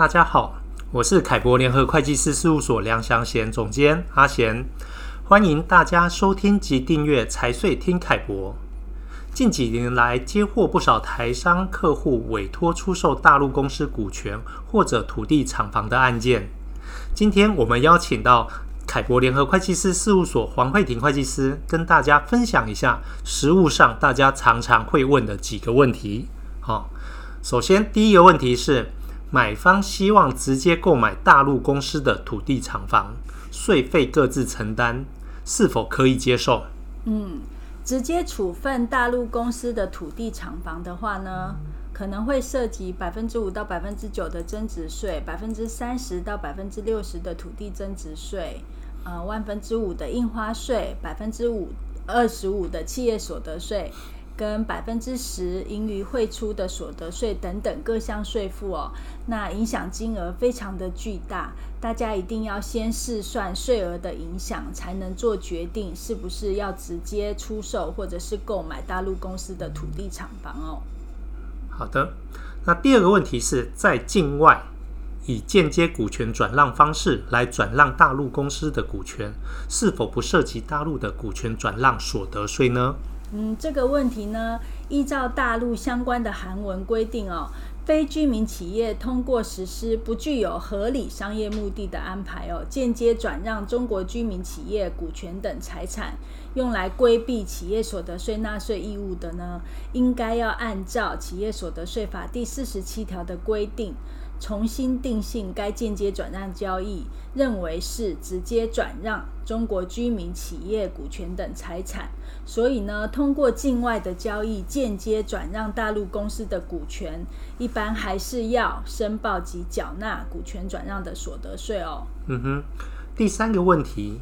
大家好，我是凯博联合会计师事务所梁祥贤总监阿贤，欢迎大家收听及订阅财税听凯博。近几年来，接获不少台商客户委托出售大陆公司股权或者土地厂房的案件。今天我们邀请到凯博联合会计师事务所黄慧婷会计师，跟大家分享一下实务上大家常常会问的几个问题。好，首先第一个问题是，买方希望直接购买大陆公司的土地厂房，税费各自承担，是否可以接受？嗯。直接处分大陆公司的土地厂房的话呢，可能会涉及百分之五到百分之九的增值税，百分之三十到百分之六十的土地增值税，呃，万分之五的印花税，百分之五二十五的企业所得税。跟百分之十盈余汇出的所得税等等各项税负哦，那影响金额非常的巨大，大家一定要先试算税额的影响，才能做决定是不是要直接出售或者是购买大陆公司的土地厂房哦。好的，那第二个问题是在境外以间接股权转让方式来转让大陆公司的股权，是否不涉及大陆的股权转让所得税呢？嗯，这个问题呢，依照大陆相关的韩文规定哦，非居民企业通过实施不具有合理商业目的的安排哦，间接转让中国居民企业股权等财产，用来规避企业所得税纳税义务的呢，应该要按照企业所得税法第四十七条的规定。重新定性该间接转让交易，认为是直接转让中国居民企业股权等财产，所以呢，通过境外的交易间接转让大陆公司的股权，一般还是要申报及缴纳股权转让的所得税哦。嗯哼，第三个问题，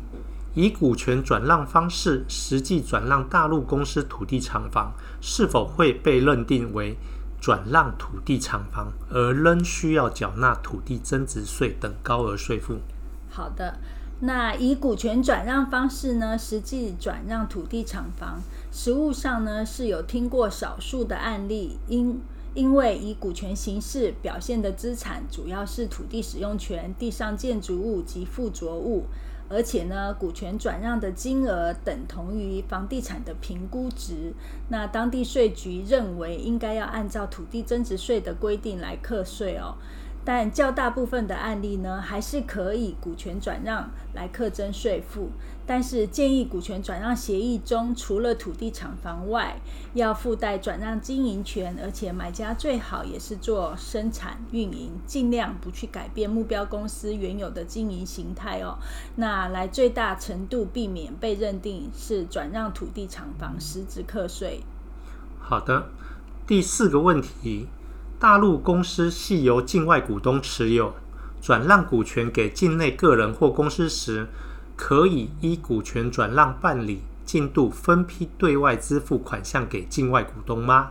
以股权转让方式实际转让大陆公司土地厂房，是否会被认定为转让土地厂房，而仍需要缴纳土地增值税等高额税负。好的，那以股权转让方式呢，实际转让土地厂房，实务上呢是有听过少数的案例，因因为以股权形式表现的资产主要是土地使用权、地上建筑物及附着物。而且呢，股权转让的金额等同于房地产的评估值，那当地税局认为应该要按照土地增值税的规定来课税哦。但较大部分的案例呢，还是可以股权转让来课征税负。但是建议股权转让协议中，除了土地厂房外，要附带转让经营权，而且买家最好也是做生产运营，尽量不去改变目标公司原有的经营形态哦。那来最大程度避免被认定是转让土地厂房，实质课税。好的，第四个问题。大陆公司系由境外股东持有，转让股权给境内个人或公司时，可以依股权转让办理进度分批对外支付款项给境外股东吗？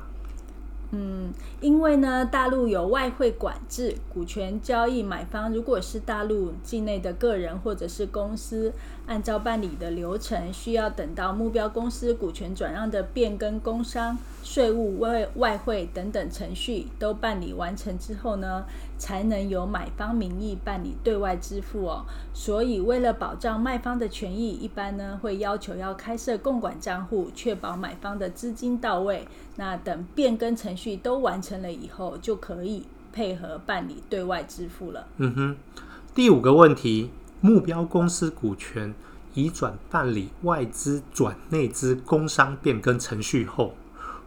嗯，因为呢，大陆有外汇管制，股权交易买方如果是大陆境内的个人或者是公司，按照办理的流程，需要等到目标公司股权转让的变更工商、税务、外外汇等等程序都办理完成之后呢，才能由买方名义办理对外支付哦。所以，为了保障卖方的权益，一般呢会要求要开设共管账户，确保买方的资金到位。那等变更程序都完成了以后，就可以配合办理对外支付了。嗯哼。第五个问题，目标公司股权移转办理外资转内资工商变更程序后，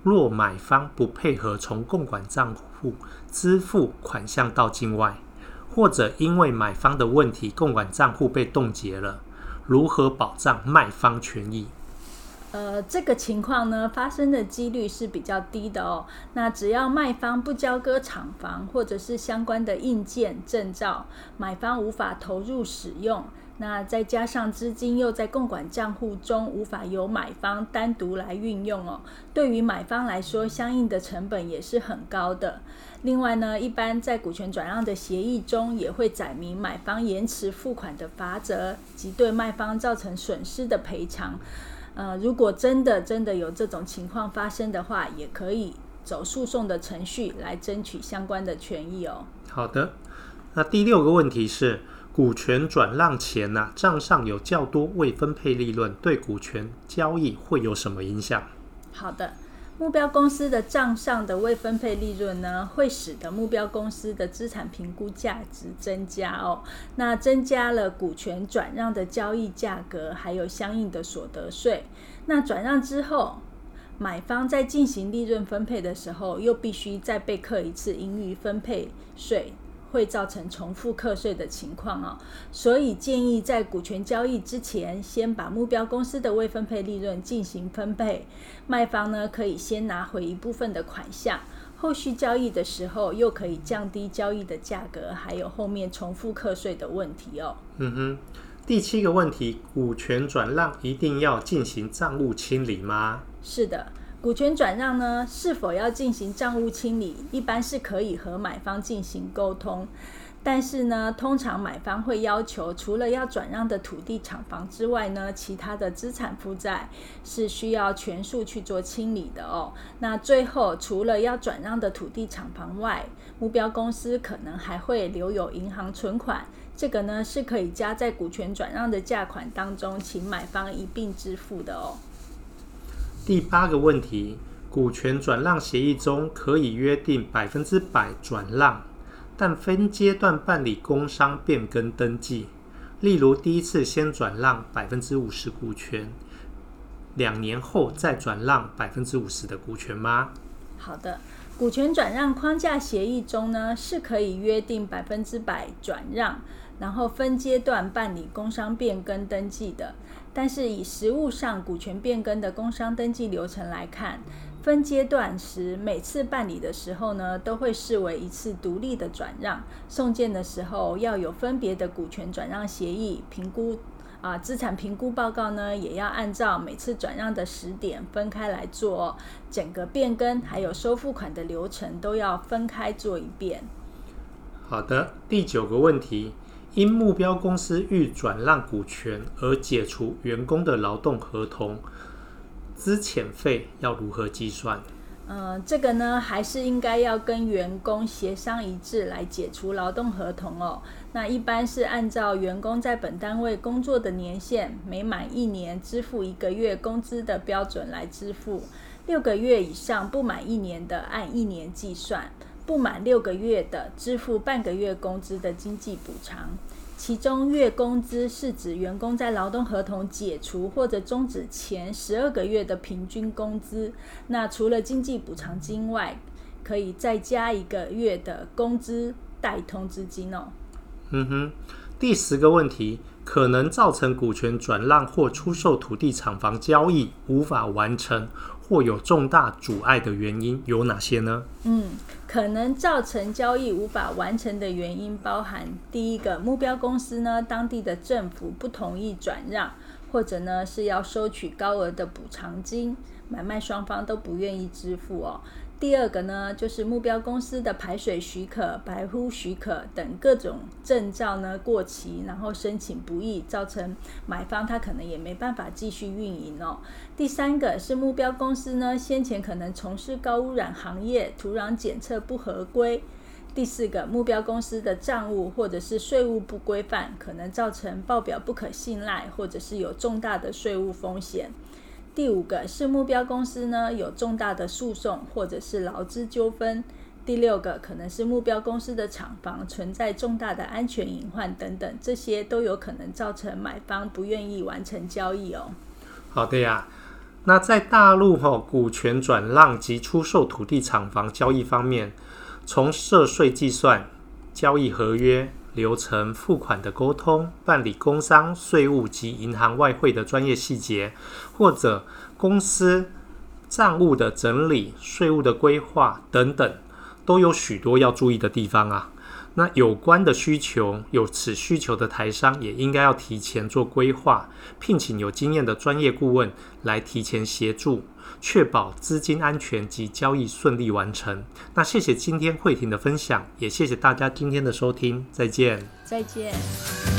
若买方不配合从共管账户支付款项到境外，或者因为买方的问题，共管账户被冻结了，如何保障卖方权益？呃，这个情况呢，发生的几率是比较低的哦。那只要卖方不交割厂房或者是相关的硬件证照，买方无法投入使用，那再加上资金又在共管账户中无法由买方单独来运用哦，对于买方来说，相应的成本也是很高的。另外呢，一般在股权转让的协议中也会载明买方延迟付款的罚则及对卖方造成损失的赔偿。呃，如果真的真的有这种情况发生的话，也可以走诉讼的程序来争取相关的权益哦。好的，那第六个问题是，股权转让前呢、啊，账上有较多未分配利润，对股权交易会有什么影响？好的。目标公司的账上的未分配利润呢，会使得目标公司的资产评估价值增加哦。那增加了股权转让的交易价格，还有相应的所得税。那转让之后，买方在进行利润分配的时候，又必须再被课一次盈余分配税。会造成重复课税的情况哦，所以建议在股权交易之前，先把目标公司的未分配利润进行分配。卖方呢，可以先拿回一部分的款项，后续交易的时候又可以降低交易的价格，还有后面重复课税的问题哦。嗯哼，第七个问题，股权转让一定要进行账务清理吗？是的。股权转让呢，是否要进行账务清理？一般是可以和买方进行沟通，但是呢，通常买方会要求，除了要转让的土地、厂房之外呢，其他的资产负债是需要全数去做清理的哦。那最后，除了要转让的土地、厂房外，目标公司可能还会留有银行存款，这个呢是可以加在股权转让的价款当中，请买方一并支付的哦。第八个问题，股权转让协议中可以约定百分之百转让，但分阶段办理工商变更登记。例如，第一次先转让百分之五十股权，两年后再转让百分之五十的股权吗？好的，股权转让框架协议中呢，是可以约定百分之百转让，然后分阶段办理工商变更登记的。但是以实务上股权变更的工商登记流程来看，分阶段时每次办理的时候呢，都会视为一次独立的转让。送件的时候要有分别的股权转让协议评估啊，资产评估报告呢，也要按照每次转让的时点分开来做，整个变更还有收付款的流程都要分开做一遍。好的，第九个问题。因目标公司欲转让股权而解除员工的劳动合同，资遣费要如何计算？嗯、这个呢，还是应该要跟员工协商一致来解除劳动合同哦。那一般是按照员工在本单位工作的年限，每满一年支付一个月工资的标准来支付。六个月以上不满一年的，按一年计算。不满六个月的，支付半个月工资的经济补偿，其中月工资是指员工在劳动合同解除或者终止前十二个月的平均工资。那除了经济补偿金外，可以再加一个月的工资代通知金哦。嗯哼，第十个问题，可能造成股权转让或出售土地厂房交易无法完成，或有重大阻碍的原因有哪些呢？嗯，可能造成交易无法完成的原因包含：第一个，目标公司呢，当地的政府不同意转让，或者呢是要收取高额的补偿金，买卖双方都不愿意支付哦。第二个呢，就是目标公司的排水许可、排污许可等各种证照呢过期，然后申请不易，造成买方他可能也没办法继续运营哦。第三个是目标公司呢先前可能从事高污染行业，土壤检测不合规。第四个，目标公司的账务或者是税务不规范，可能造成报表不可信赖，或者是有重大的税务风险。第五个是目标公司呢有重大的诉讼或者是劳资纠纷。第六个可能是目标公司的厂房存在重大的安全隐患等等，这些都有可能造成买方不愿意完成交易哦。好的呀，那在大陆哈、股权转让及出售土地厂房交易方面，从涉税计算、交易合约。流程、付款的沟通、办理工商、税务及银行外汇的专业细节，或者公司账务的整理、税务的规划等等，都有许多要注意的地方啊。那有关的需求，有此需求的台商也应该要提前做规划，聘请有经验的专业顾问来提前协助，确保资金安全及交易顺利完成。那谢谢今天会庭的分享，也谢谢大家今天的收听，再见。再见。